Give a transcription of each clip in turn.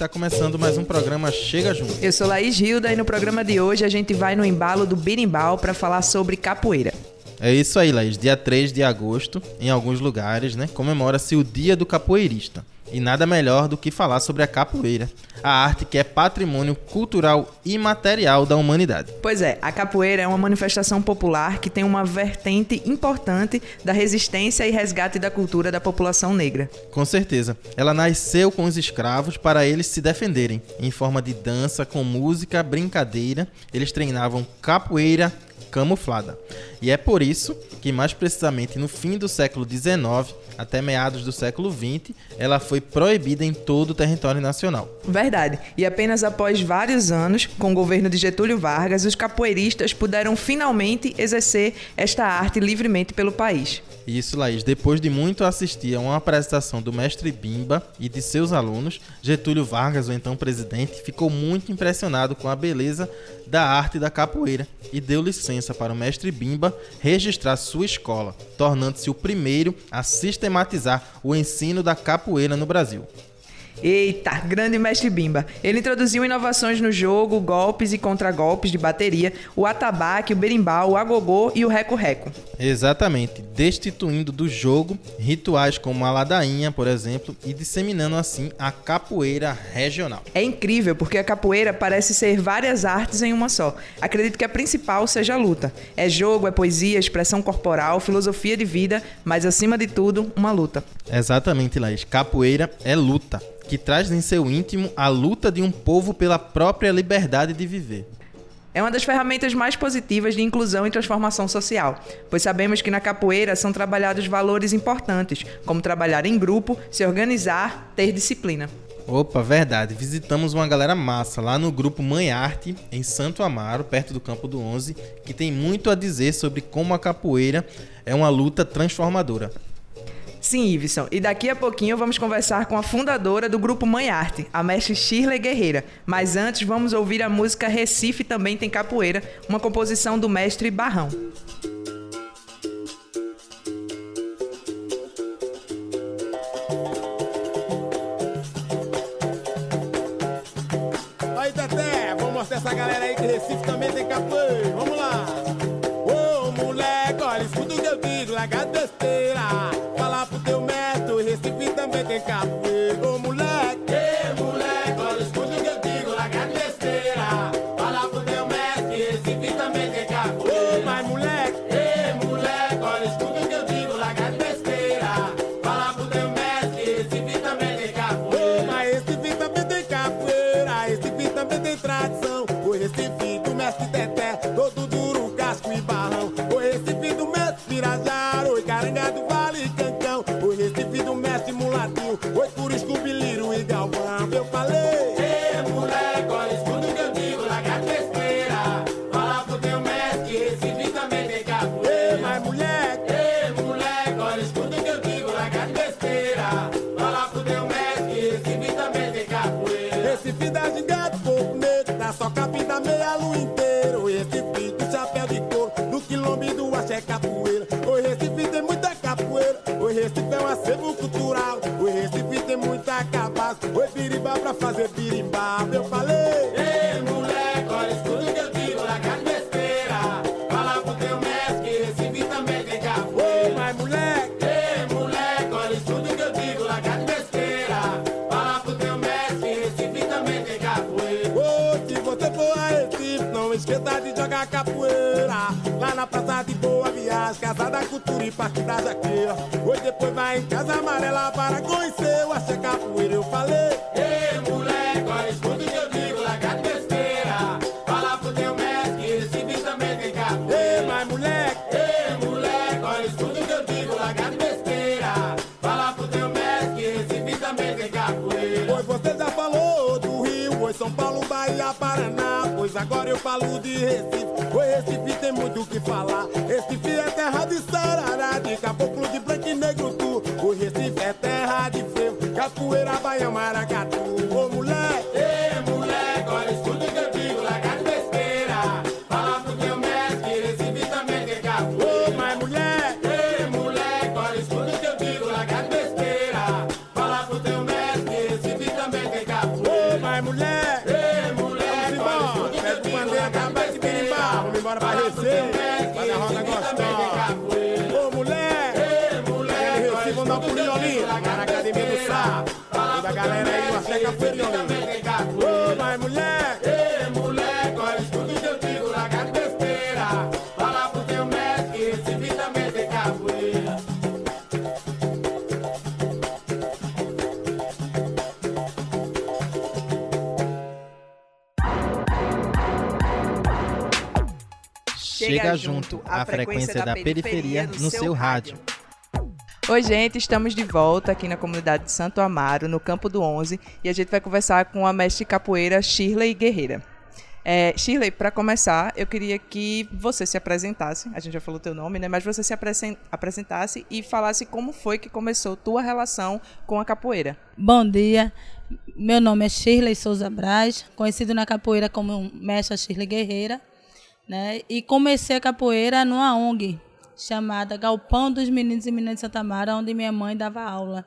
Henrique e tá começando mais um programa Chega Junto. Eu sou Laís Hilda e no programa de hoje a gente vai no embalo do birimbau para falar sobre capoeira. É isso aí, Laís. Dia 3 de agosto, em alguns lugares, né, comemora-se o Dia do Capoeirista. E nada melhor do que falar sobre a capoeira, a arte que é patrimônio cultural e material da humanidade. Pois é, a capoeira é uma manifestação popular que tem uma vertente importante da resistência e resgate da cultura da população negra. Com certeza. Ela nasceu com os escravos para eles se defenderem. Em forma de dança, com música, brincadeira, eles treinavam capoeira camuflada. E é por isso que, mais precisamente no fim do século XIX até meados do século XX, ela foi proibida em todo o território nacional. Verdade. E apenas após vários anos, com o governo de Getúlio Vargas, os capoeiristas puderam finalmente exercer esta arte livremente pelo país. Isso, Laís. Depois de muito assistir a uma apresentação do mestre Bimba e de seus alunos, Getúlio Vargas, o então presidente, ficou muito impressionado com a beleza da arte da capoeira e deu licença para o mestre Bimba registrar sua escola, tornando-se o primeiro a sistematizar o ensino da capoeira no Brasil. Eita, grande mestre Bimba. Ele introduziu inovações no jogo, golpes e contragolpes de bateria, o atabaque, o berimbau, o agogô e o reco-reco. Exatamente, destituindo do jogo rituais como a ladainha, por exemplo, e disseminando assim a capoeira regional. É incrível porque a capoeira parece ser várias artes em uma só. Acredito que a principal seja a luta. É jogo, é poesia, expressão corporal, filosofia de vida, mas acima de tudo, uma luta. Exatamente, Laís. Capoeira é luta que traz em seu íntimo a luta de um povo pela própria liberdade de viver. É uma das ferramentas mais positivas de inclusão e transformação social, pois sabemos que na capoeira são trabalhados valores importantes, como trabalhar em grupo, se organizar, ter disciplina. Opa, verdade. Visitamos uma galera massa lá no grupo Mãe Arte, em Santo Amaro, perto do Campo do 11, que tem muito a dizer sobre como a capoeira é uma luta transformadora. Sim, Iveson. E daqui a pouquinho vamos conversar com a fundadora do grupo Mãe Arte, a mestre Shirley Guerreira. Mas antes vamos ouvir a música Recife Também Tem Capoeira, uma composição do mestre Barrão. Aí, Teté, vamos mostrar essa galera aí que Recife também tem capoeira. Vamos pra fazer Boa Viagem, Casa da Cultura e Parque da Jaqueira. Hoje depois vai em Casa Amarela para conhecer o Axé Capoeira. Eu falei. Ei, falo de Recife. O Recife tem muito o que falar. Recife é terra de sarará, de caboclo de branco e negro tu. O Recife é terra de freio, capoeira, baião, maracatu. Chega junto, a frequência da periferia no seu rádio. Oi, gente, estamos de volta aqui na comunidade de Santo Amaro, no Campo do 11, e a gente vai conversar com a mestre capoeira Shirley Guerreira. É, Shirley, para começar, eu queria que você se apresentasse, a gente já falou teu nome, né? Mas você se apresen- apresentasse e falasse como foi que começou tua relação com a capoeira. Bom dia, meu nome é Shirley Souza Braz, conhecido na capoeira como Mestra Shirley Guerreira, né? E comecei a capoeira numa ONG chamada Galpão dos Meninos e Meninas de Santa Mara, onde minha mãe dava aula,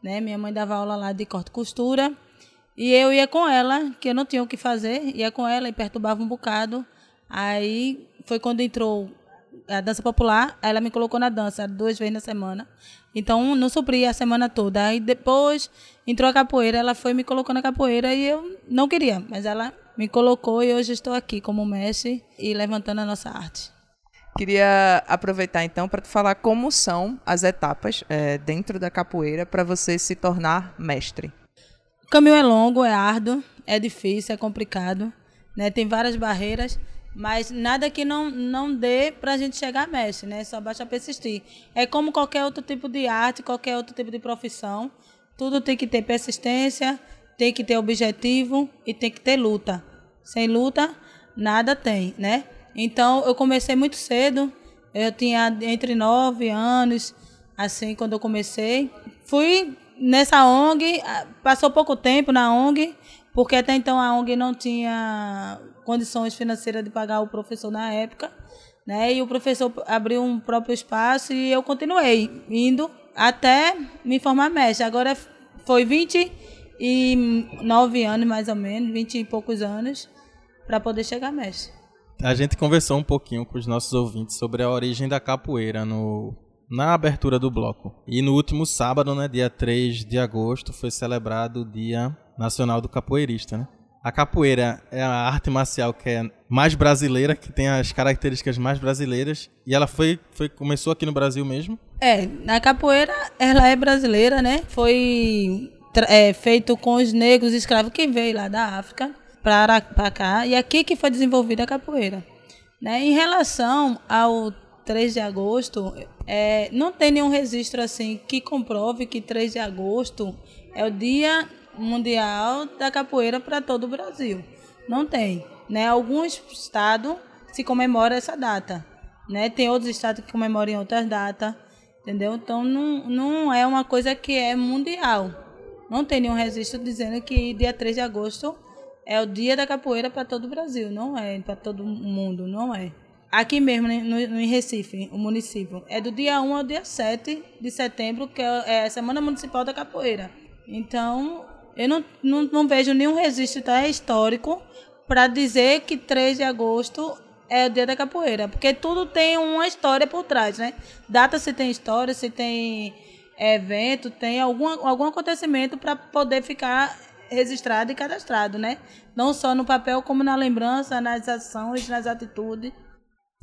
né? Minha mãe dava aula lá de corte e costura e eu ia com ela, que eu não tinha o que fazer, ia com ela e perturbava um bocado. Aí foi quando entrou a dança popular, aí ela me colocou na dança duas vezes na semana. Então não supria a semana toda. Aí depois entrou a capoeira, ela foi me colocou na capoeira e eu não queria, mas ela me colocou e hoje estou aqui como mestre e levantando a nossa arte. Queria aproveitar então para falar como são as etapas é, dentro da capoeira para você se tornar mestre. O caminho é longo, é árduo, é difícil, é complicado, né? Tem várias barreiras, mas nada que não, não dê para a gente chegar a mestre, né? Só basta persistir. É como qualquer outro tipo de arte, qualquer outro tipo de profissão. Tudo tem que ter persistência, tem que ter objetivo e tem que ter luta. Sem luta, nada tem, né? Então, eu comecei muito cedo. Eu tinha entre nove anos, assim, quando eu comecei. Fui nessa ONG, passou pouco tempo na ONG, porque até então a ONG não tinha condições financeiras de pagar o professor na época, né? E o professor abriu um próprio espaço e eu continuei indo até me formar mestre. Agora foi 29 anos mais ou menos, 20 e poucos anos para poder chegar mestre. A gente conversou um pouquinho com os nossos ouvintes sobre a origem da capoeira no, na abertura do bloco. E no último sábado, né, dia 3 de agosto, foi celebrado o Dia Nacional do Capoeirista, né? A capoeira é a arte marcial que é mais brasileira, que tem as características mais brasileiras, e ela foi, foi começou aqui no Brasil mesmo. É, a capoeira, ela é brasileira, né? Foi é, feito com os negros escravos que veio lá da África para cá, e aqui que foi desenvolvida a capoeira. Né? Em relação ao 3 de agosto, é, não tem nenhum registro assim que comprove que 3 de agosto é o dia mundial da capoeira para todo o Brasil. Não tem. Né? Alguns estados se comemoram essa data. Né? Tem outros estados que comemoram em outras datas. Entendeu? Então não, não é uma coisa que é mundial. Não tem nenhum registro dizendo que dia 3 de agosto é o dia da capoeira para todo o Brasil. Não é para todo mundo, não é. Aqui mesmo, né, no, no em Recife, o município, é do dia 1 ao dia 7 de setembro, que é é a Semana Municipal da Capoeira. Então, eu não, não, não vejo nenhum registro tá, histórico para dizer que 3 de agosto é o dia da capoeira, porque tudo tem uma história por trás, né? Data se tem história, se tem evento, tem algum, algum acontecimento para poder ficar registrado e cadastrado, né? Não só no papel, como na lembrança, nas ações, nas atitudes.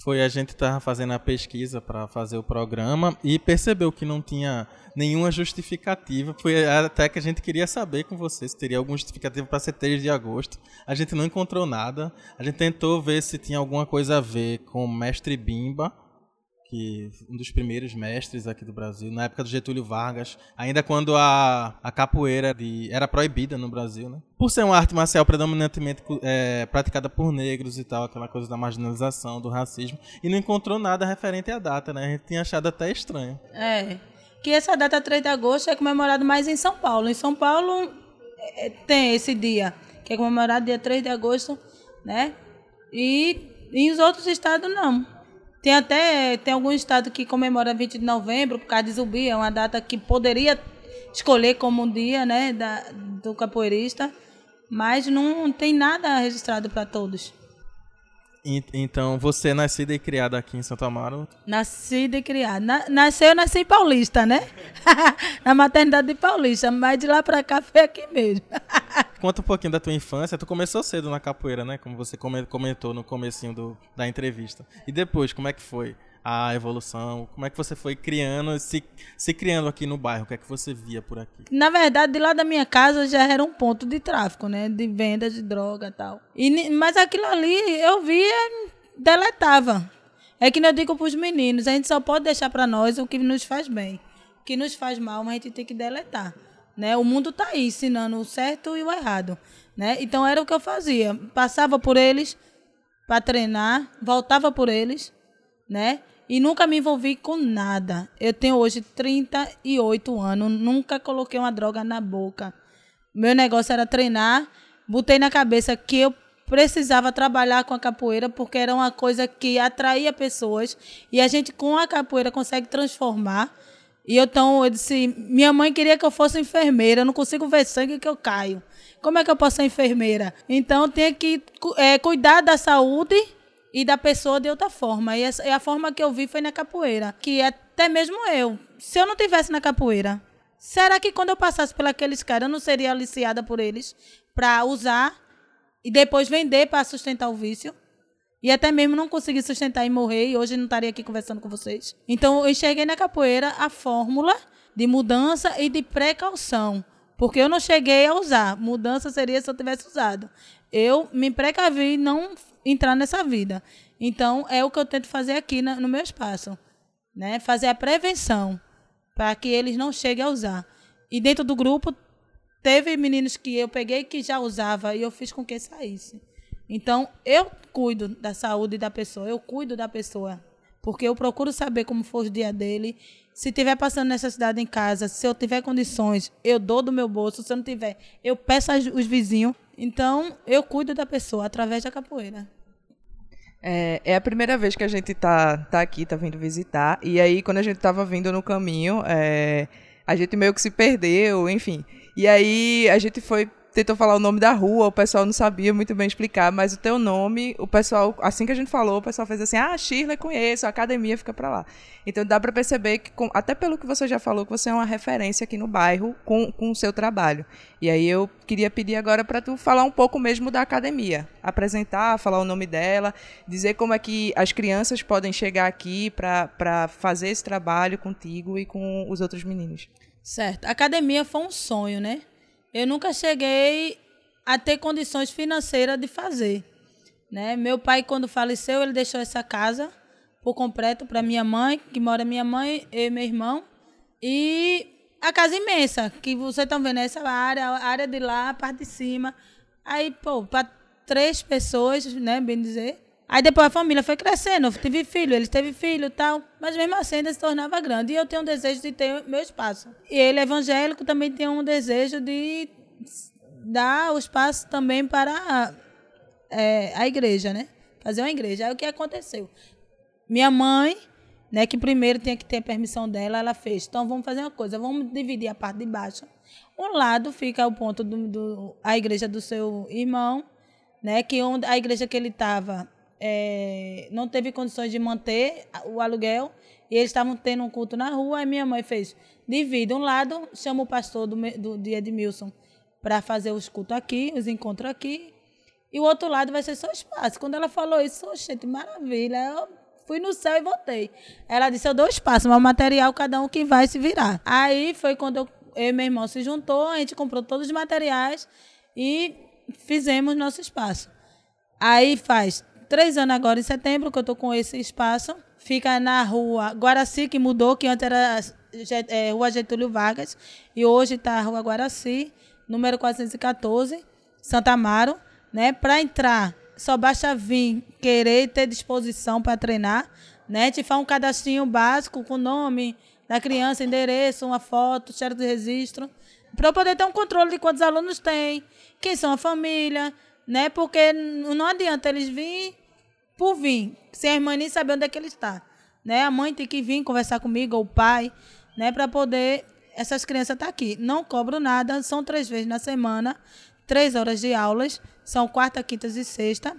Foi a gente tava fazendo a pesquisa para fazer o programa e percebeu que não tinha nenhuma justificativa. Foi até que a gente queria saber com você se teria alguma justificativa para ser 3 de agosto. A gente não encontrou nada. A gente tentou ver se tinha alguma coisa a ver com Mestre Bimba, que um dos primeiros mestres aqui do Brasil, na época do Getúlio Vargas, ainda quando a, a capoeira de, era proibida no Brasil, né? Por ser uma arte marcial predominantemente é, praticada por negros e tal, aquela coisa da marginalização, do racismo, e não encontrou nada referente à data, né? A gente tinha achado até estranho. É. Que essa data 3 de agosto é comemorado mais em São Paulo. Em São Paulo é, tem esse dia, que é comemorado dia 3 de agosto, né? E em os outros estados não. Tem até tem algum estado que comemora 20 de novembro, por causa de Zumbi, é uma data que poderia escolher como um dia né, da, do capoeirista, mas não tem nada registrado para todos. Então, você é nascida e criada aqui em Santo Amaro? Nascida e criada. Na, nasceu, eu nasci em Paulista, né? Na maternidade de Paulista, mas de lá para cá foi aqui mesmo. Conta um pouquinho da tua infância. Tu começou cedo na capoeira, né? Como você comentou no comecinho do, da entrevista. E depois, como é que foi a evolução? Como é que você foi criando, se, se criando aqui no bairro? O que é que você via por aqui? Na verdade, de lá da minha casa já era um ponto de tráfico, né? De venda de droga e tal. E, mas aquilo ali eu via, deletava. É que eu digo para os meninos, a gente só pode deixar para nós o que nos faz bem. O que nos faz mal, mas a gente tem que deletar. Né? O mundo está aí ensinando o certo e o errado. Né? Então era o que eu fazia. Passava por eles para treinar, voltava por eles, né? E nunca me envolvi com nada. Eu tenho hoje 38 anos, nunca coloquei uma droga na boca. Meu negócio era treinar, botei na cabeça que eu precisava trabalhar com a capoeira porque era uma coisa que atraía pessoas e a gente com a capoeira consegue transformar e eu, então, eu disse, minha mãe queria que eu fosse enfermeira, eu não consigo ver sangue que eu caio. Como é que eu posso ser enfermeira? Então, tenho que é, cuidar da saúde e da pessoa de outra forma. E a, e a forma que eu vi foi na capoeira, que até mesmo eu, se eu não tivesse na capoeira, será que quando eu passasse pelos caras, eu não seria aliciada por eles para usar e depois vender para sustentar o vício? E até mesmo não consegui sustentar e morrer, e hoje não estaria aqui conversando com vocês. Então, eu enxerguei na capoeira a fórmula de mudança e de precaução. Porque eu não cheguei a usar. Mudança seria se eu tivesse usado. Eu me precavi não entrar nessa vida. Então, é o que eu tento fazer aqui no meu espaço. Né? Fazer a prevenção para que eles não cheguem a usar. E dentro do grupo, teve meninos que eu peguei que já usava e eu fiz com que saísse. Então, eu cuido da saúde da pessoa, eu cuido da pessoa. Porque eu procuro saber como foi o dia dele. Se tiver passando necessidade em casa, se eu tiver condições, eu dou do meu bolso. Se eu não tiver, eu peço os vizinhos. Então, eu cuido da pessoa através da capoeira. É, é, a primeira vez que a gente tá, tá aqui, tá vindo visitar. E aí, quando a gente tava vindo no caminho, é, a gente meio que se perdeu, enfim. E aí, a gente foi tentou falar o nome da rua, o pessoal não sabia muito bem explicar, mas o teu nome, o pessoal, assim que a gente falou, o pessoal fez assim: "Ah, Shirley conheço, a academia fica para lá". Então dá para perceber que até pelo que você já falou que você é uma referência aqui no bairro com, com o seu trabalho. E aí eu queria pedir agora para tu falar um pouco mesmo da academia, apresentar, falar o nome dela, dizer como é que as crianças podem chegar aqui para fazer esse trabalho contigo e com os outros meninos. Certo. A academia foi um sonho, né? Eu nunca cheguei a ter condições financeiras de fazer. Né? Meu pai, quando faleceu, ele deixou essa casa por completo para minha mãe, que mora minha mãe e meu irmão. E a casa imensa, que vocês estão vendo, essa área, a área de lá, a parte de cima. Aí, pô, para três pessoas, né, bem dizer. Aí depois a família foi crescendo, eu tive filho, ele teve filho e tal, mas mesmo assim ainda se tornava grande. E eu tenho um desejo de ter meu espaço. E ele, evangélico, também tem um desejo de dar o espaço também para é, a igreja, né? Fazer uma igreja. Aí o que aconteceu? Minha mãe, né, que primeiro tinha que ter a permissão dela, ela fez. Então vamos fazer uma coisa, vamos dividir a parte de baixo. Um lado fica o ponto do, do a igreja do seu irmão, né, que onde a igreja que ele estava é, não teve condições de manter o aluguel e eles estavam tendo um culto na rua. Aí minha mãe fez: divide um lado, chama o pastor do, do de Milson para fazer os cultos aqui, os encontros aqui, e o outro lado vai ser só espaço. Quando ela falou isso, gente, maravilha. Eu fui no céu e voltei. Ela disse: eu dou espaço, mas o material cada um que vai se virar. Aí foi quando eu, eu e meu irmão se juntou, a gente comprou todos os materiais e fizemos nosso espaço. Aí faz três anos agora, em setembro, que eu estou com esse espaço. fica na rua Guaraci, que mudou, que antes era é, Rua Getúlio Vargas, e hoje está a Rua Guaraci, número 414, Santa Amaro, né? Para entrar, só basta vir, querer ter disposição para treinar, né? Te faz um cadastrinho básico com nome da criança, endereço, uma foto, cheiro de registro, para poder ter um controle de quantos alunos tem, quem são a família, né? Porque não adianta eles virem por vir, sem a irmã nem saber onde é que ele está. Né? A mãe tem que vir conversar comigo, ou o pai, né? para poder essas crianças estar tá aqui. Não cobro nada, são três vezes na semana, três horas de aulas, são quarta, quinta e sexta,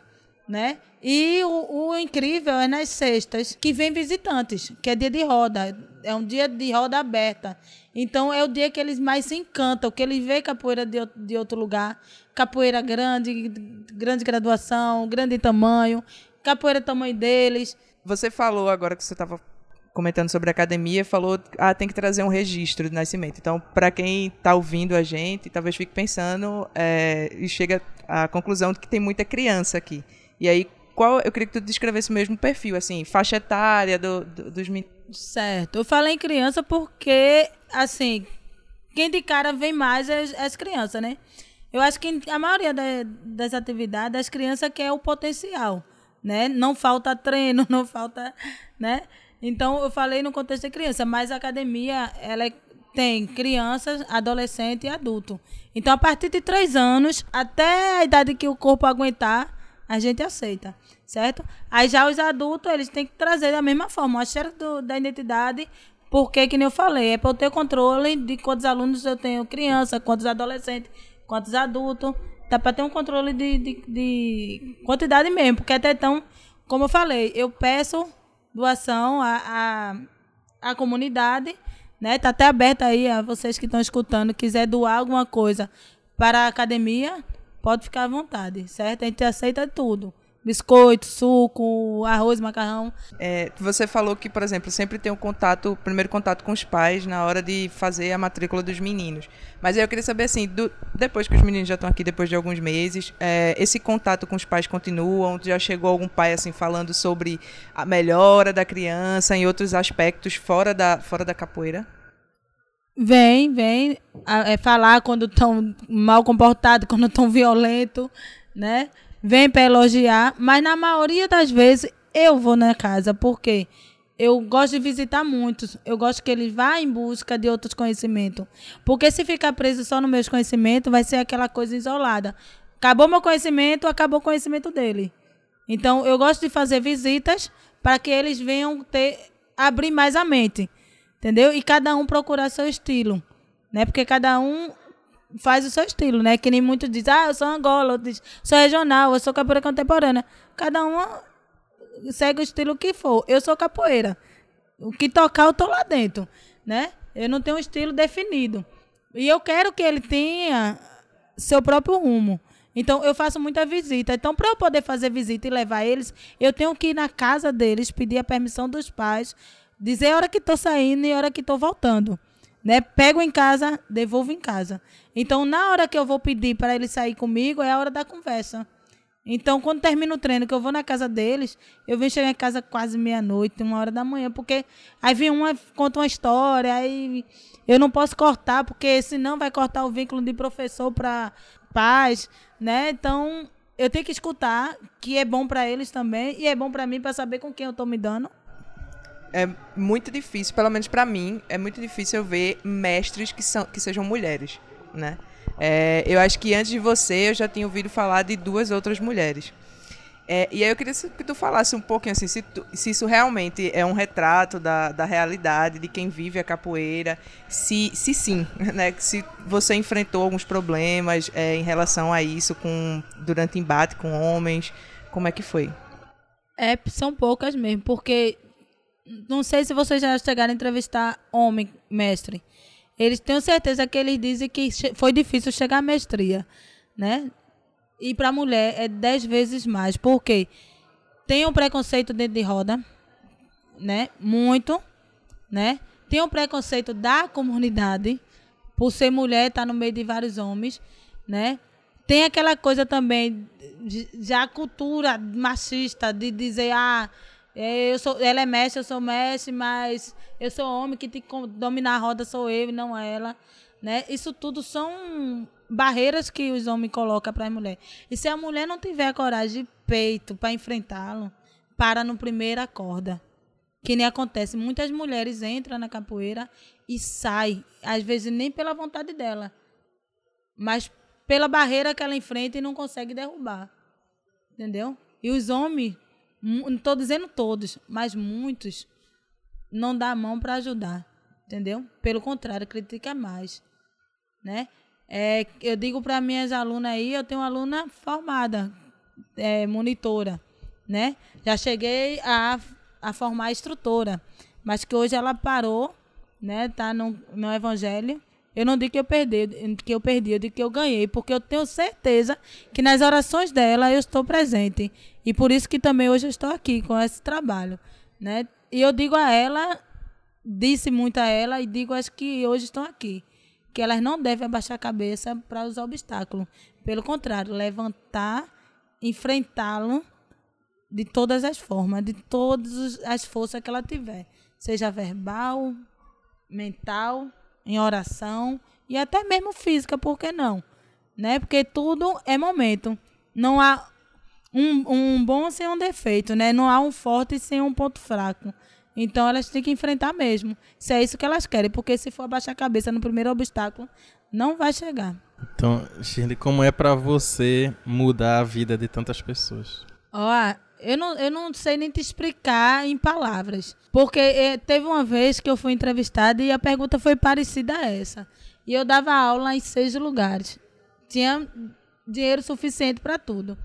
né? E o, o, incrível é nas sextas, que vem visitantes, que é dia de roda, é um dia de roda aberta. Então é o dia que eles mais se encantam, que eles veem capoeira de, de outro lugar, capoeira grande, grande graduação, grande tamanho, capoeira tamanho deles. Você falou agora que você estava comentando sobre a academia, falou ah, tem que trazer um registro de nascimento. Então, para quem está ouvindo a gente, talvez fique pensando é, e chega à conclusão de que tem muita criança aqui. E aí, qual eu queria que tu descrevesse o mesmo perfil, assim, faixa etária do, do, dos meninos. Certo. Eu falei em criança porque, assim, quem de cara vem mais é, é as crianças, né? Eu acho que a maioria das atividades, as crianças quer o potencial, né? Não falta treino, não falta, né? Então, eu falei no contexto de criança, mas a academia, ela é, tem crianças, adolescente e adulto. Então, a partir de três anos, até a idade que o corpo aguentar, a gente aceita, certo? Aí já os adultos, eles têm que trazer da mesma forma, o acerto da identidade, porque, que nem eu falei, é para eu ter controle de quantos alunos eu tenho, criança, quantos adolescentes, quantos adultos, dá para ter um controle de, de, de quantidade mesmo, porque até então, como eu falei, eu peço doação à, à, à comunidade. Né? Tá até aberto aí a vocês que estão escutando, quiser doar alguma coisa para a academia, pode ficar à vontade, certo? A gente aceita tudo biscoito, suco, arroz, macarrão. É, você falou que, por exemplo, sempre tem o contato, primeiro contato com os pais na hora de fazer a matrícula dos meninos. Mas aí eu queria saber assim, do, depois que os meninos já estão aqui, depois de alguns meses, é, esse contato com os pais continua? Já chegou algum pai assim falando sobre a melhora da criança em outros aspectos fora da, fora da capoeira? Vem, vem. é, falar quando estão mal comportados, quando estão violentos, né? vem para elogiar, mas na maioria das vezes eu vou na casa, porque eu gosto de visitar muitos. Eu gosto que eles vá em busca de outros conhecimentos. Porque se ficar preso só no meus conhecimentos, vai ser aquela coisa isolada. Acabou meu conhecimento, acabou o conhecimento dele. Então, eu gosto de fazer visitas para que eles venham ter abrir mais a mente. Entendeu? E cada um procurar seu estilo. Né? Porque cada um faz o seu estilo, né? Que nem muitos dizem, ah, eu sou Angola, outros dizem, sou regional, eu sou capoeira contemporânea. Cada uma segue o estilo que for. Eu sou capoeira. O que tocar, eu tô lá dentro, né? Eu não tenho um estilo definido. E eu quero que ele tenha seu próprio rumo. Então, eu faço muita visita. Então, para eu poder fazer visita e levar eles, eu tenho que ir na casa deles, pedir a permissão dos pais, dizer a hora que estou saindo e a hora que estou voltando. Né? Pego em casa, devolvo em casa. Então, na hora que eu vou pedir para ele sair comigo, é a hora da conversa. Então, quando termina o treino, que eu vou na casa deles, eu venho chegar em casa quase meia-noite, uma hora da manhã, porque aí vem uma, conta uma história, aí eu não posso cortar, porque senão vai cortar o vínculo de professor para pais, né? Então, eu tenho que escutar, que é bom para eles também, e é bom para mim para saber com quem eu estou me dando. É muito difícil, pelo menos para mim, é muito difícil eu ver mestres que, são, que sejam mulheres né? É, eu acho que antes de você eu já tinha ouvido falar de duas outras mulheres. É, e aí eu queria que tu falasse um pouquinho assim, se, tu, se isso realmente é um retrato da, da realidade de quem vive a capoeira, se, se sim, né? Se você enfrentou alguns problemas é, em relação a isso com, durante embate com homens, como é que foi? É, são poucas mesmo, porque não sei se vocês já chegaram a entrevistar homem mestre. Eles têm certeza que eles dizem que foi difícil chegar à mestria, né? E para mulher é dez vezes mais. Por quê? Tem um preconceito dentro de roda, né? Muito, né? Tem um preconceito da comunidade por ser mulher, tá no meio de vários homens, né? Tem aquela coisa também já cultura machista de dizer ah Eu sou, ela é mestre, eu sou mestre, mas eu sou homem que tem que dominar a roda sou eu e não ela, né? Isso tudo são barreiras que os homens colocam para a mulher. E se a mulher não tiver coragem de peito para enfrentá-lo, para no primeira corda. Que nem acontece, muitas mulheres entram na capoeira e saem, às vezes nem pela vontade dela, mas pela barreira que ela enfrenta e não consegue derrubar. Entendeu? E os homens, não estou dizendo todos, mas muitos, não dá a mão para ajudar. Entendeu? Pelo contrário, critica mais. Né? É, eu digo para minhas alunas aí, eu tenho uma aluna formada, é, monitora, né? Já cheguei a, a formar instrutora, mas que hoje ela parou, né? Tá no, no evangelho. Eu não digo que eu perdi, que eu perdi, eu digo que eu ganhei, porque eu tenho certeza que nas orações dela eu estou presente. E por isso que também hoje eu estou aqui com esse trabalho, né? E eu digo a ela, disse muito a ela e digo às que hoje estão aqui, que elas não devem abaixar a cabeça para os obstáculos. Pelo contrário, levantar, enfrentá-lo de todas as formas, de todas as forças que ela tiver, seja verbal, mental, em oração e até mesmo física, por que não? Né? Porque tudo é momento. Não há um, um bom sem um defeito, né? Não há um forte sem um ponto fraco. Então elas têm que enfrentar mesmo. Se é isso que elas querem, porque se for abaixar a cabeça no primeiro obstáculo, não vai chegar. Então, Shirley, como é pra você mudar a vida de tantas pessoas? Ó, eu não, eu não sei nem te explicar em palavras. Porque eh, teve uma vez que eu fui entrevistada e a pergunta foi parecida a essa. E eu dava aula em seis lugares. Tinha dinheiro suficiente para tudo.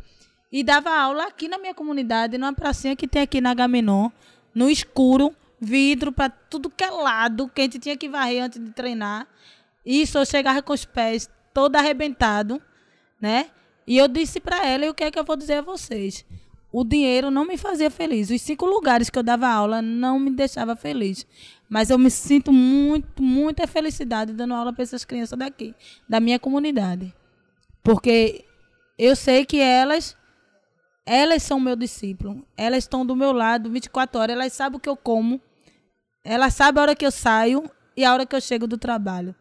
E dava aula aqui na minha comunidade, numa pracinha que tem aqui na Gaminon, no escuro, vidro para tudo que é lado, que a gente tinha que varrer antes de treinar. Isso, eu chegava com os pés todo arrebentado, né? E eu disse para ela, e o que é que eu vou dizer a vocês? O dinheiro não me fazia feliz. Os cinco lugares que eu dava aula não me deixava feliz. Mas eu me sinto muito, muita felicidade dando aula para essas crianças daqui, da minha comunidade. Porque eu sei que elas elas são meu discípulo. Elas estão do meu lado 24 horas, elas sabem o que eu como. Elas sabem a hora que eu saio e a hora que eu chego do trabalho,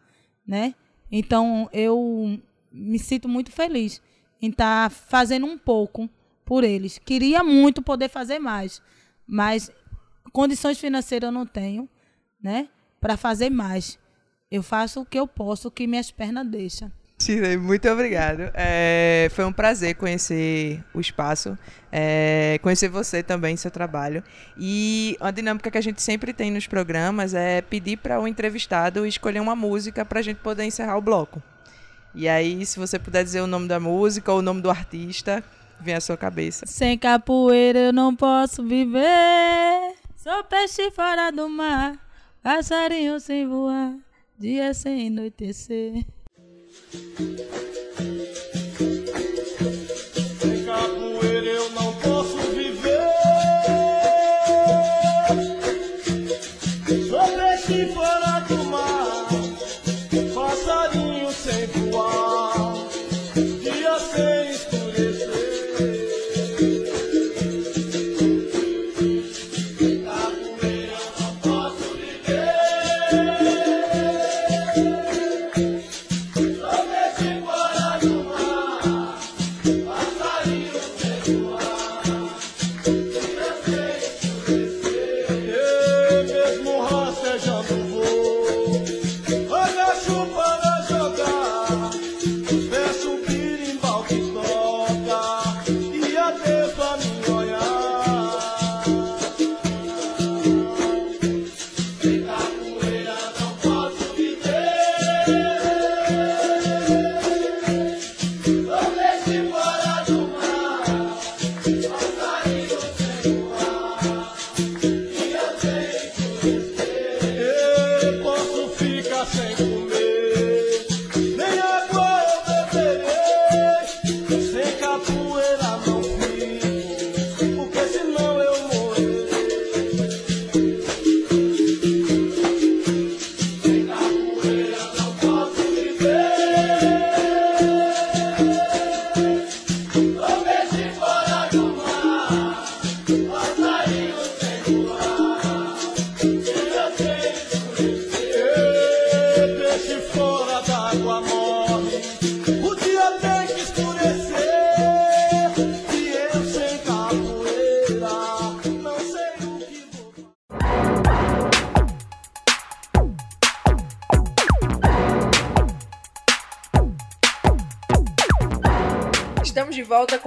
né? Então, eu me sinto muito feliz em estar fazendo um pouco por eles. Queria muito poder fazer mais, mas condições financeiras eu não tenho, né? Para fazer mais. Eu faço o que eu posso, o que minhas pernas deixam. Shirley, muito obrigado. É, foi um prazer conhecer o espaço, é, conhecer você também, seu trabalho. E a dinâmica que a gente sempre tem nos programas é pedir para o entrevistado escolher uma música para a gente poder encerrar o bloco. E aí, se você puder dizer o nome da música ou o nome do artista, vem à sua cabeça. Sem capoeira eu não posso viver. Sou peixe fora do mar, passarinho sem voar, dia sem anoitecer.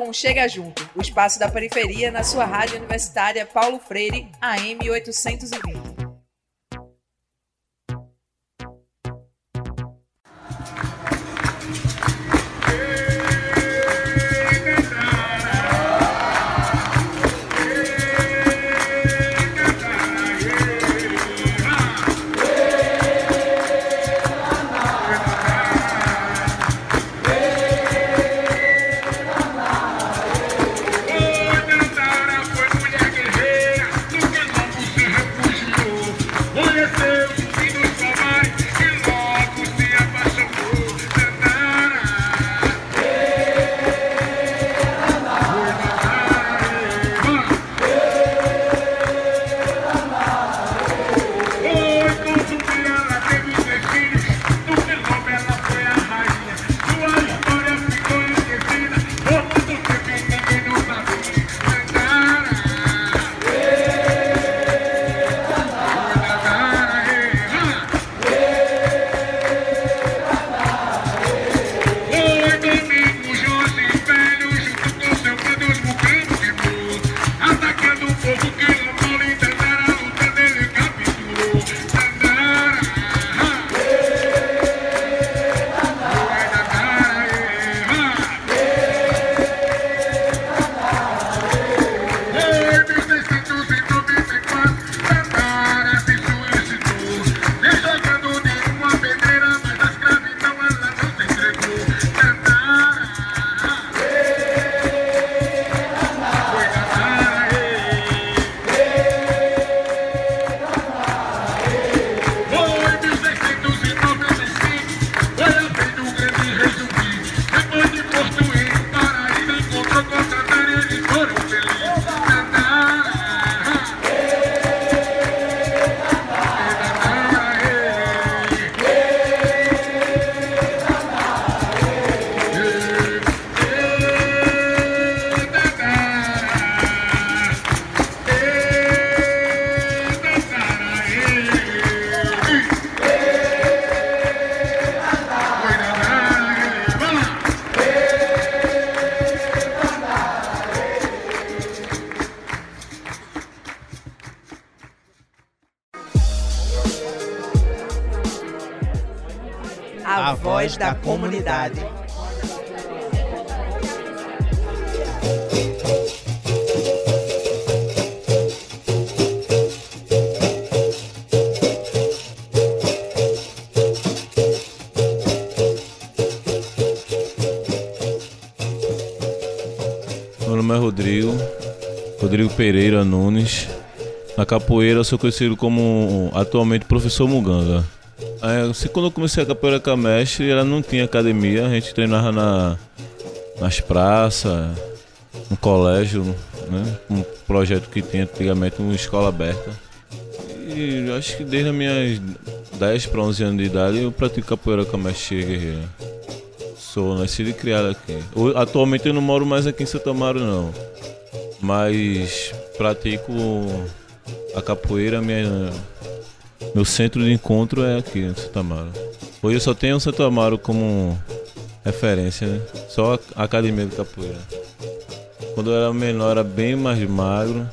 Com Chega Junto, o espaço da periferia na sua rádio universitária Paulo Freire, AM 820. Pereira Nunes. Na capoeira eu sou conhecido como atualmente professor Muganga. É, assim, quando eu comecei a capoeira com a mestre, ela não tinha academia, a gente treinava na, nas praças, no colégio, né? Um projeto que tinha antigamente uma escola aberta. E acho que desde as minhas 10 para 11 anos de idade eu pratico capoeira com a mestre Guerreira. Sou nascido e criado aqui. Atualmente eu não moro mais aqui em Santa Amaro não mas pratico a capoeira, minha, meu centro de encontro é aqui em Santa Amaro. Hoje eu só tenho Santo Amaro como referência, né? só a academia de capoeira. Quando eu era menor era bem mais magro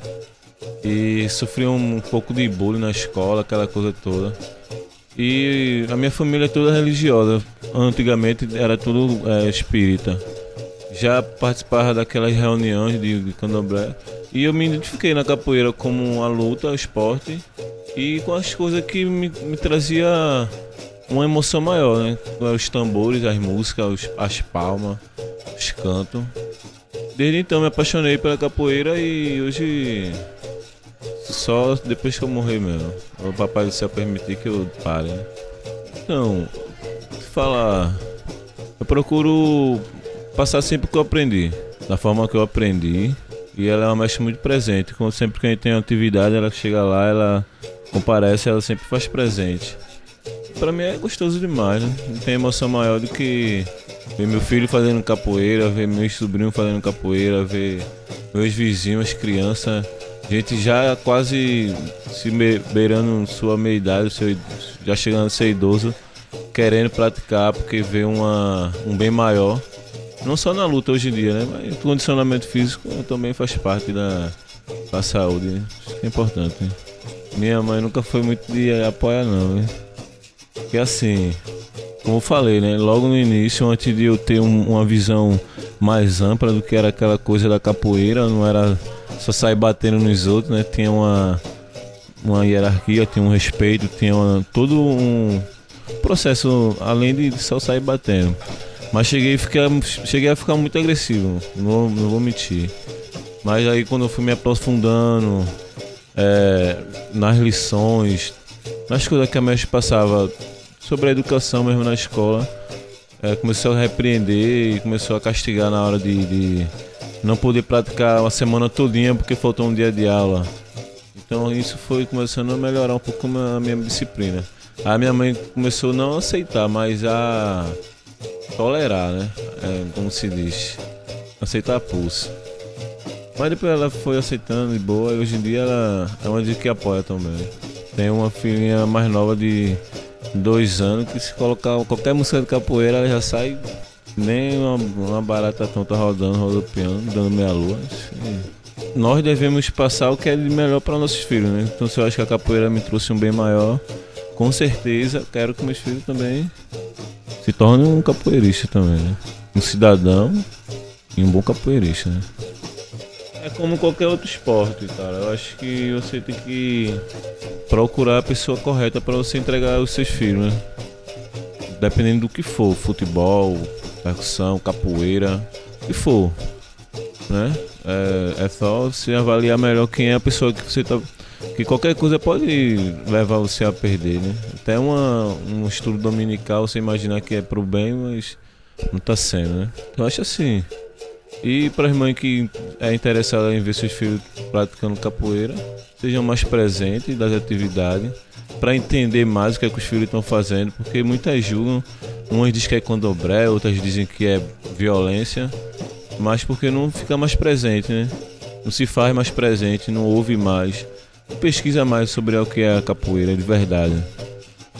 e sofria um pouco de bullying na escola, aquela coisa toda. E a minha família é toda religiosa. Antigamente era tudo é, espírita já participava daquelas reuniões de, de candomblé e eu me identifiquei na capoeira como a luta, o esporte e com as coisas que me, me trazia uma emoção maior, né? Os tambores, as músicas, os, as palmas, os cantos. Desde então me apaixonei pela capoeira e hoje só depois que eu morrer mesmo. O papai do céu permitir que eu pare. Né? Então, falar, eu procuro passar sempre o que eu aprendi, da forma que eu aprendi. E ela é uma mestre muito presente. Como sempre que a gente tem uma atividade, ela chega lá, ela comparece, ela sempre faz presente. Para mim é gostoso demais, né? Não tem emoção maior do que ver meu filho fazendo capoeira, ver meus sobrinhos fazendo capoeira, ver meus vizinhos, as crianças, gente já quase se beirando sua meia idade, seu, já chegando a ser idoso, querendo praticar porque vê uma, um bem maior Não só na luta hoje em dia, né? Mas condicionamento físico também faz parte da, da saúde. Né? Que é importante. Né? Minha mãe nunca foi muito de apoiar não, né? Porque assim, como eu falei, né? Logo no início, antes de eu ter um, uma visão mais ampla do que era aquela coisa da capoeira, não era só sair batendo nos outros, né? Tinha uma, uma hierarquia, tinha um respeito, tinha uma, todo um processo além de só sair batendo. Mas cheguei a ficar, cheguei a ficar muito agressivo, não, não vou mentir. Mas aí quando eu fui me aprofundando é, nas lições, nas coisas que a mestre passava sobre a educação mesmo na escola, é, começou a repreender e começou a castigar na hora de, de não poder praticar uma semana todinha porque faltou um dia de aula. Então isso foi começando a melhorar um pouco a minha disciplina. A minha mãe começou a não aceitar, mas a tolerar, né? É, como se diz. Aceitar a pulso. Mas depois ela foi aceitando de boa e hoje em dia ela é uma de que apoia também. Tem uma filhinha mais nova de dois anos que se colocar qualquer música de capoeira ela já sai nem uma, uma barata tonta rodando, rodopiando, dando meia lua. Assim. Nós devemos passar o que é de melhor para nossos filhos, né? Então se eu acho que a capoeira me trouxe um bem maior, com certeza quero que meus filhos também se tornem um capoeirista também, né? Um cidadão e um bom capoeirista, né? É como qualquer outro esporte, cara. Eu acho que você tem que procurar a pessoa correta para você entregar os seus filhos, né? Dependendo do que for, futebol, percussão, capoeira, o que for, né? É, é só você avaliar melhor quem é a pessoa que você tá que qualquer coisa pode levar você a perder, né? Até uma, um estudo dominical, você imaginar que é pro bem, mas não tá sendo, né? Eu acho assim. E para as mães que é interessada em ver seus filhos praticando capoeira, sejam mais presentes das atividades, para entender mais o que, é que os filhos estão fazendo, porque muitas julgam, umas dizem que é candomblé, outras dizem que é violência, mas porque não fica mais presente, né? Não se faz mais presente, não ouve mais pesquisa mais sobre o que é a capoeira de verdade.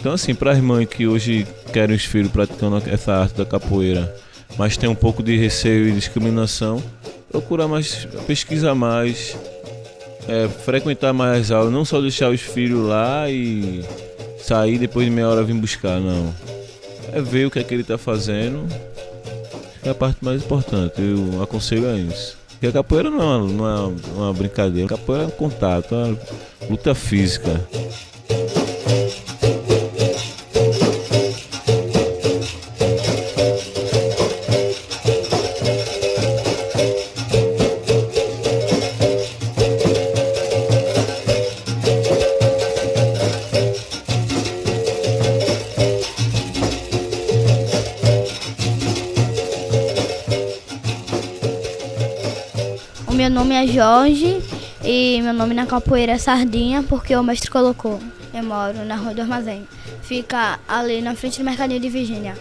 Então, assim, para as mães que hoje querem os filhos praticando essa arte da capoeira, mas tem um pouco de receio e discriminação, procura mais, pesquisa mais, é, frequentar mais aulas, não só deixar os filhos lá e sair depois de meia hora vir buscar, não. É ver o que é que ele está fazendo, é a parte mais importante, eu aconselho a isso. Porque a capoeira não é uma, não é uma brincadeira, a capoeira é um contato, é uma luta física. E meu nome na capoeira é Sardinha porque o mestre colocou. Eu moro na Rua do Armazém. Fica ali na frente do Mercadinho de Virgínia.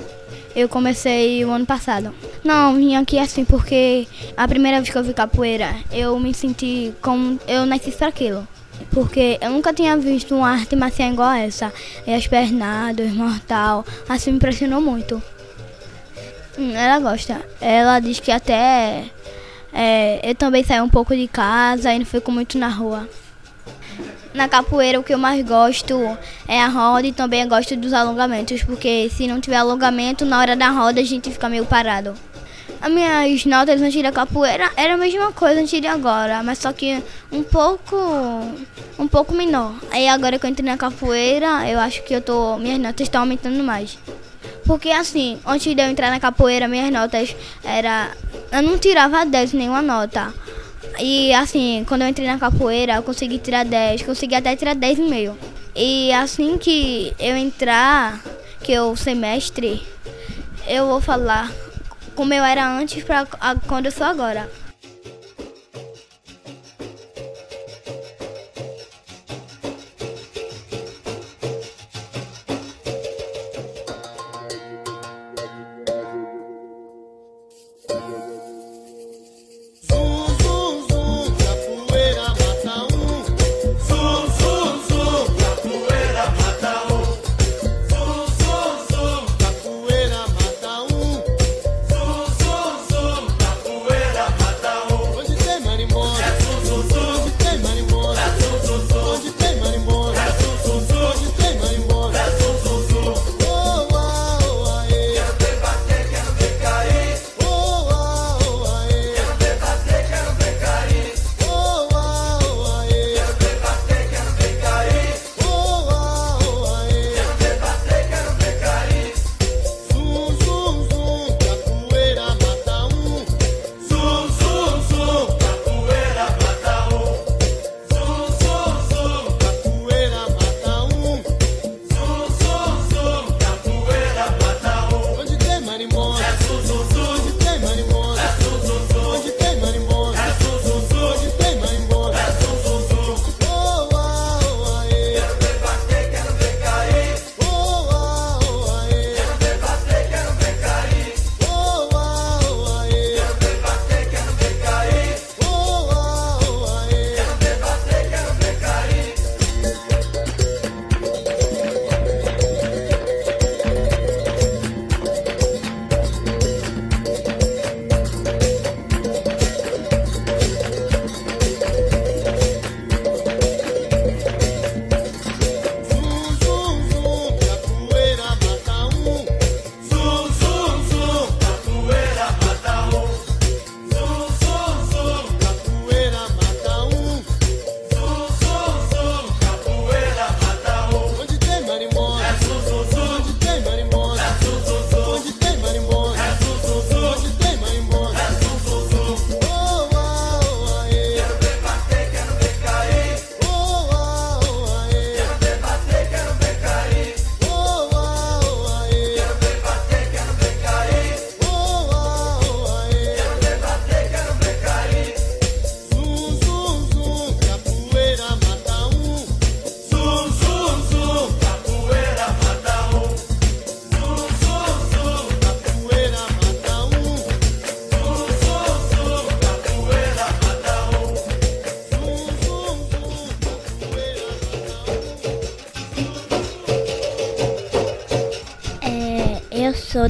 Eu comecei o ano passado. Não, vim aqui assim porque a primeira vez que eu vi capoeira, eu me senti como eu nasci para aquilo. Porque eu nunca tinha visto uma arte marcial igual essa. E as pernadas, mortal, assim me impressionou muito. Hum, ela gosta. Ela diz que até é, eu também saí um pouco de casa e não fico muito na rua. Na capoeira, o que eu mais gosto é a roda e também gosto dos alongamentos, porque se não tiver alongamento, na hora da roda a gente fica meio parado. As minhas notas antes da capoeira era a mesma coisa antes de agora, mas só que um pouco um pouco menor. Aí agora que eu entrei na capoeira, eu acho que eu tô minhas notas estão aumentando mais. Porque assim, antes de eu entrar na capoeira, minhas notas era. Eu não tirava 10 nenhuma nota. E assim, quando eu entrei na capoeira, eu consegui tirar 10, consegui até tirar 10,5. E assim que eu entrar, que eu semestre, eu vou falar como eu era antes para quando eu sou agora.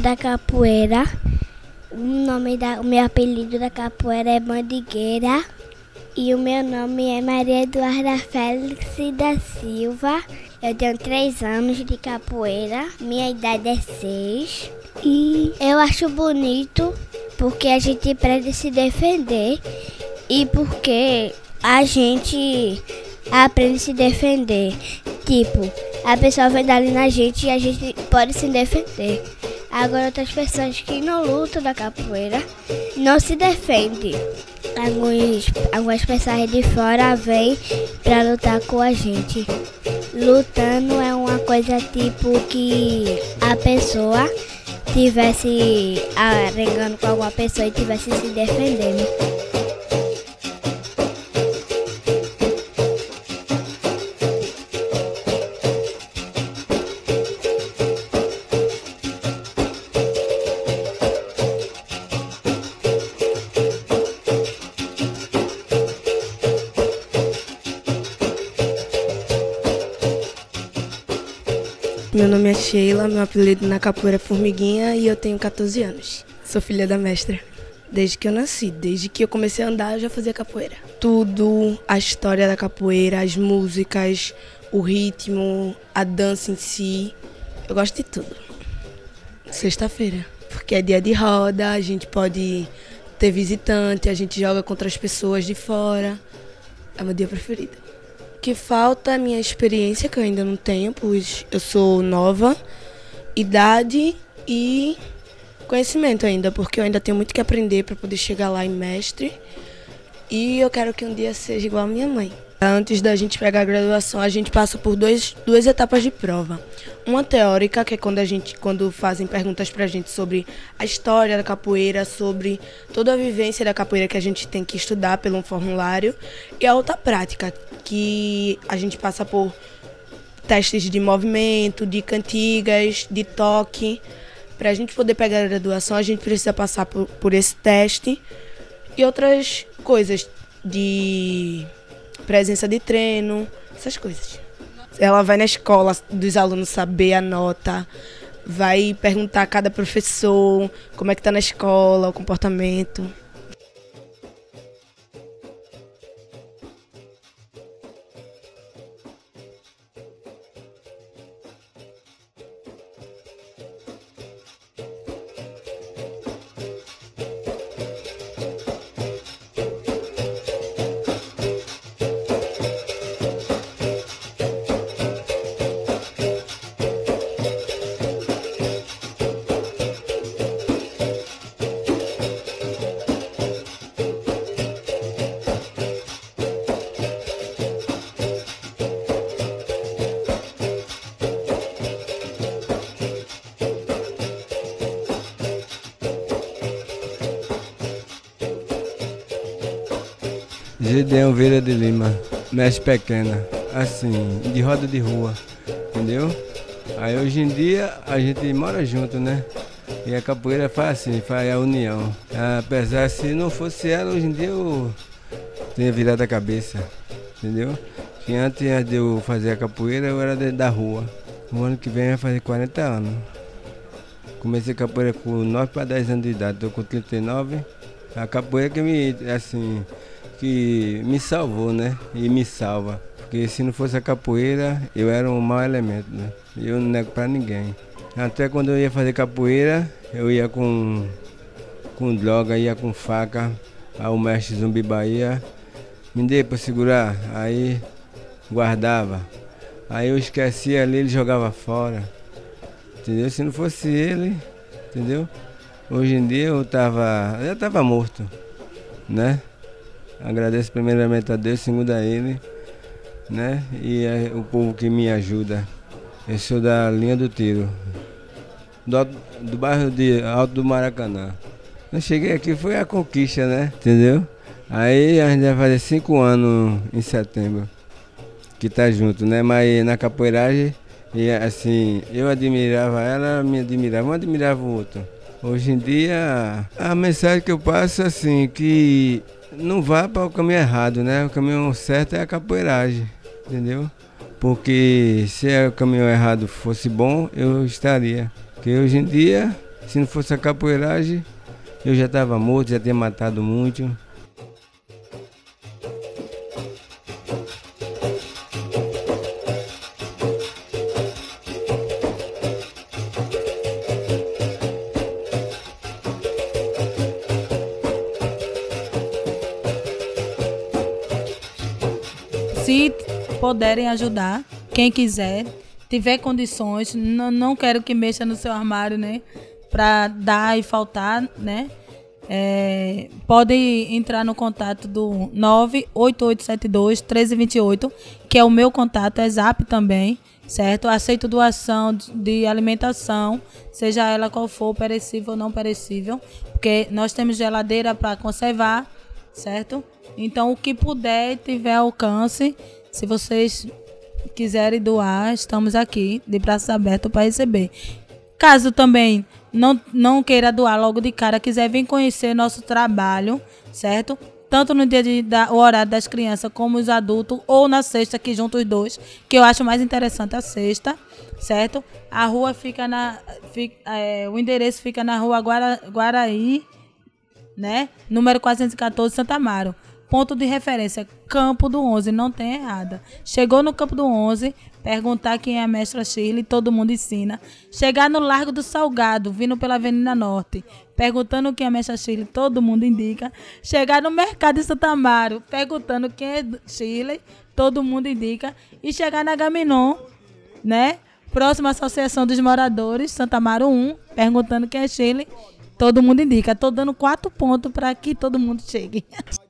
Da capoeira. O nome da, o meu apelido da capoeira é Mandigueira. E o meu nome é Maria Eduarda Félix da Silva. Eu tenho três anos de capoeira. Minha idade é seis. E eu acho bonito porque a gente aprende se defender e porque a gente aprende se defender. Tipo, a pessoa vem dali na gente e a gente pode se defender. Agora outras pessoas que não lutam da capoeira não se defendem. Alguns, algumas pessoas de fora vêm pra lutar com a gente. Lutando é uma coisa tipo que a pessoa tivesse arengando com alguma pessoa e tivesse se defendendo. Meu nome é Sheila, meu apelido na capoeira é Formiguinha e eu tenho 14 anos. Sou filha da mestra. Desde que eu nasci, desde que eu comecei a andar, eu já fazia capoeira. Tudo, a história da capoeira, as músicas, o ritmo, a dança em si. Eu gosto de tudo. Sexta-feira, porque é dia de roda, a gente pode ter visitante, a gente joga contra as pessoas de fora. É meu dia preferido. Que falta a minha experiência, que eu ainda não tenho, pois eu sou nova, idade e conhecimento ainda, porque eu ainda tenho muito que aprender para poder chegar lá em mestre. E eu quero que um dia seja igual a minha mãe. Antes da gente pegar a graduação, a gente passa por dois, duas etapas de prova. Uma teórica, que é quando a gente quando fazem perguntas pra gente sobre a história da capoeira, sobre toda a vivência da capoeira que a gente tem que estudar pelo um formulário, e a outra prática, que a gente passa por testes de movimento, de cantigas, de toque. Para a gente poder pegar a graduação, a gente precisa passar por, por esse teste e outras coisas de presença de treino, essas coisas. Ela vai na escola dos alunos saber a nota, vai perguntar a cada professor como é que tá na escola, o comportamento. Gideão Vieira de Lima, mestre pequena, assim, de roda de rua, entendeu? Aí hoje em dia a gente mora junto, né? E a capoeira faz assim, faz a união. Apesar se não fosse ela, hoje em dia eu tinha virado a cabeça, entendeu? Que antes de eu fazer a capoeira eu era da rua. O ano que vem vai fazer 40 anos. Comecei a capoeira com 9 para 10 anos de idade, estou com 39. A capoeira que me, assim, que me salvou, né? E me salva. Porque se não fosse a capoeira, eu era um mau elemento, né? Eu não nego pra ninguém. Até quando eu ia fazer capoeira, eu ia com, com droga, ia com faca. Aí o mestre Zumbi Bahia me dei pra segurar. Aí guardava. Aí eu esquecia ali, ele jogava fora. Entendeu? Se não fosse ele, entendeu? Hoje em dia eu tava. Eu tava morto, né? Agradeço primeiramente a Deus, segundo a Ele, né? E é o povo que me ajuda. Eu sou da linha do tiro, do, do bairro de Alto do Maracanã. Eu cheguei aqui, foi a conquista, né? Entendeu? Aí a gente vai fazer cinco anos em setembro que tá junto, né? Mas na capoeiragem, e assim, eu admirava ela, me admirava, um admirava o outro. Hoje em dia, a mensagem que eu passo é assim, que não vá para o caminho errado, né? O caminho certo é a capoeiragem, entendeu? Porque se o caminho errado fosse bom, eu estaria. Porque hoje em dia Se não fosse a capoeiragem, eu já estava morto, já tinha matado muito. Se puderem ajudar, quem quiser, tiver condições, não, não quero que mexa no seu armário, né? Para dar e faltar, né? É, pode entrar no contato do 98872 1328, que é o meu contato, é zap também, certo? Aceito doação de alimentação, seja ela qual for, perecível ou não perecível, porque nós temos geladeira para conservar, certo? Então, o que puder, tiver alcance, se vocês quiserem doar, estamos aqui de braços abertos para receber. Caso também não, não queira doar logo de cara, quiser vir conhecer nosso trabalho, certo? Tanto no dia de, da, o horário das crianças como os adultos, ou na sexta, que junto os dois, que eu acho mais interessante a sexta, certo? A rua fica na. Fica, é, o endereço fica na rua Guara, Guaraí, né? Número 414, Santa Amaro. Ponto de referência, Campo do 11, não tem errada. Chegou no Campo do 11, perguntar quem é a mestra Shirley, todo mundo ensina. Chegar no Largo do Salgado, vindo pela Avenida Norte, perguntando quem é a mestra Shirley, todo mundo indica. Chegar no Mercado de Santa Amaro, perguntando quem é Shirley, todo mundo indica. E chegar na Gaminon, né? Próxima Associação dos Moradores, Santa Amaro 1, perguntando quem é Shirley, todo mundo indica. Tô dando quatro pontos para que todo mundo chegue.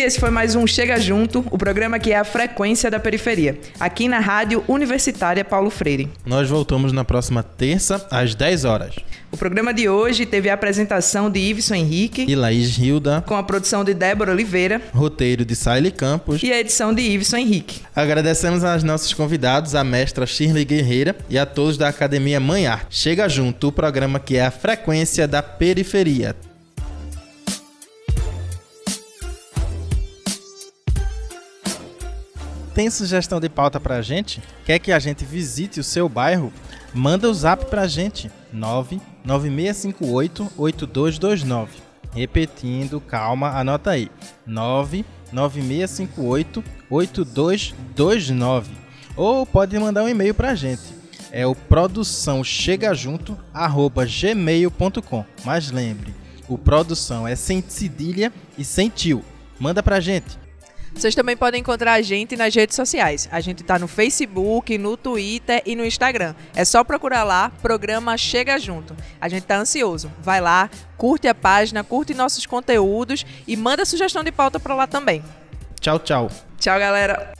gente, esse foi mais um Chega Junto, o programa que é a frequência da periferia, aqui na Rádio Universitária Paulo Freire. Nós voltamos na próxima terça, às 10 horas. O programa de hoje teve a apresentação de Iveson Henrique, E Laís Hilda, com a produção de Débora Oliveira roteiro de Saile Campos. e a edição de Iveson Henrique. Agradecemos aos nossos convidados, a mestra Shirley Guerreira e a todos da Academia Arte. Chega junto, o programa que é a frequência da periferia. Tem sugestão de pauta pra gente? Quer que a gente visite o seu bairro? Manda o zap pra gente. 99658 8229. Repetindo, calma, anota aí. 99658 8229. Ou pode mandar um e-mail pra gente. É o produção chega junto gmail.com. Mas lembre, o produção é sem cedilha e sem tio. Manda pra gente. Vocês também podem encontrar a gente nas redes sociais. A gente tá no Facebook, no Twitter e no Instagram. É só procurar lá, programa Chega Junto. A gente tá ansioso. Vai lá, curte a página, curte nossos conteúdos e manda sugestão de pauta pra lá também. Tchau, tchau. Tchau, galera.